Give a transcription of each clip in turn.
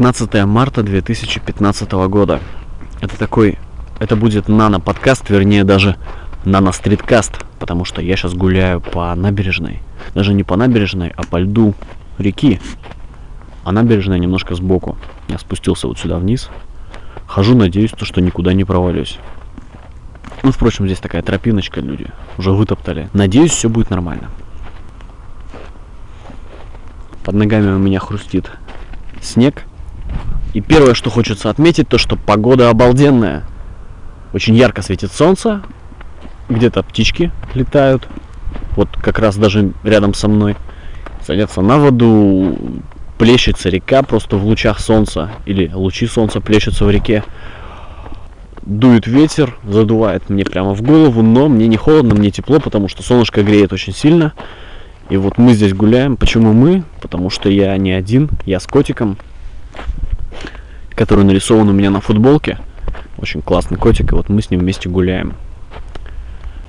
15 марта 2015 года. Это такой, это будет нано-подкаст, вернее даже нано-стриткаст, потому что я сейчас гуляю по набережной. Даже не по набережной, а по льду реки. А набережная немножко сбоку. Я спустился вот сюда вниз. Хожу, надеюсь, то, что никуда не провалюсь. Ну, впрочем, здесь такая тропиночка, люди уже вытоптали. Надеюсь, все будет нормально. Под ногами у меня хрустит снег. И первое, что хочется отметить, то что погода обалденная. Очень ярко светит солнце, где-то птички летают, вот как раз даже рядом со мной. Садятся на воду, плещется река просто в лучах солнца, или лучи солнца плещутся в реке. Дует ветер, задувает мне прямо в голову, но мне не холодно, мне тепло, потому что солнышко греет очень сильно. И вот мы здесь гуляем. Почему мы? Потому что я не один, я с котиком, который нарисован у меня на футболке. Очень классный котик, и вот мы с ним вместе гуляем.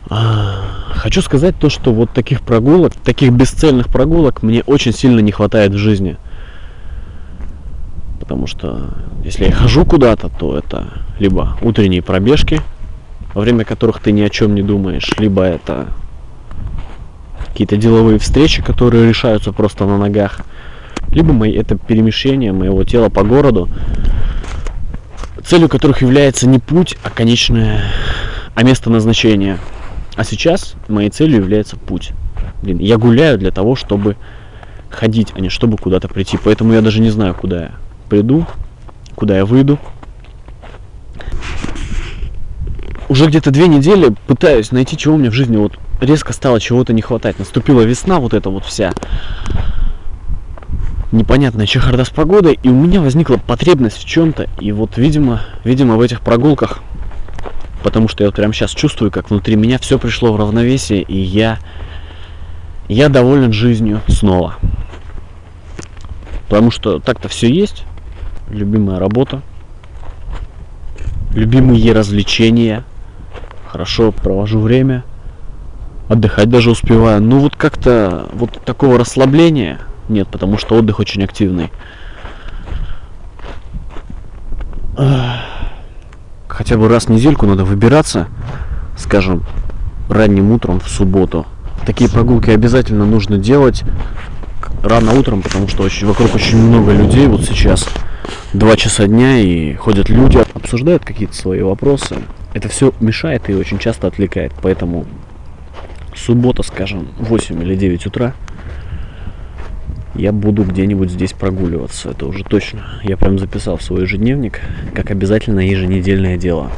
А, хочу сказать то, что вот таких прогулок, таких бесцельных прогулок мне очень сильно не хватает в жизни. Потому что если я хожу куда-то, то это либо утренние пробежки, во время которых ты ни о чем не думаешь, либо это какие-то деловые встречи, которые решаются просто на ногах, либо мои, это перемещение моего тела по городу, целью которых является не путь, а конечное, а место назначения. А сейчас моей целью является путь. Блин, я гуляю для того, чтобы ходить, а не чтобы куда-то прийти. Поэтому я даже не знаю, куда я приду, куда я выйду. Уже где-то две недели пытаюсь найти, чего мне в жизни вот резко стало чего-то не хватать. Наступила весна, вот эта вот вся непонятная чехарда с погодой, и у меня возникла потребность в чем-то. И вот, видимо, видимо, в этих прогулках, потому что я вот прямо сейчас чувствую, как внутри меня все пришло в равновесие, и я, я доволен жизнью снова. Потому что так-то все есть, любимая работа, любимые развлечения, хорошо провожу время, отдыхать даже успеваю. Ну вот как-то вот такого расслабления нет, потому что отдых очень активный. Хотя бы раз в недельку надо выбираться, скажем, ранним утром в субботу. Такие прогулки обязательно нужно делать рано утром, потому что очень, вокруг очень много людей вот сейчас. Два часа дня и ходят люди, обсуждают какие-то свои вопросы. Это все мешает и очень часто отвлекает, поэтому суббота, скажем, 8 или 9 утра, я буду где-нибудь здесь прогуливаться, это уже точно. Я прям записал в свой ежедневник, как обязательно еженедельное дело.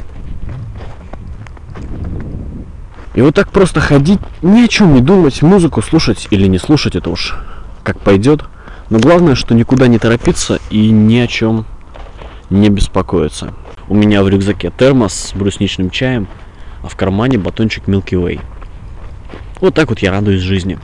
И вот так просто ходить, ни о чем не думать, музыку слушать или не слушать, это уж как пойдет. Но главное, что никуда не торопиться и ни о чем не беспокоиться. У меня в рюкзаке термос с брусничным чаем, а в кармане батончик Milky Way. Вот так вот я радуюсь жизни.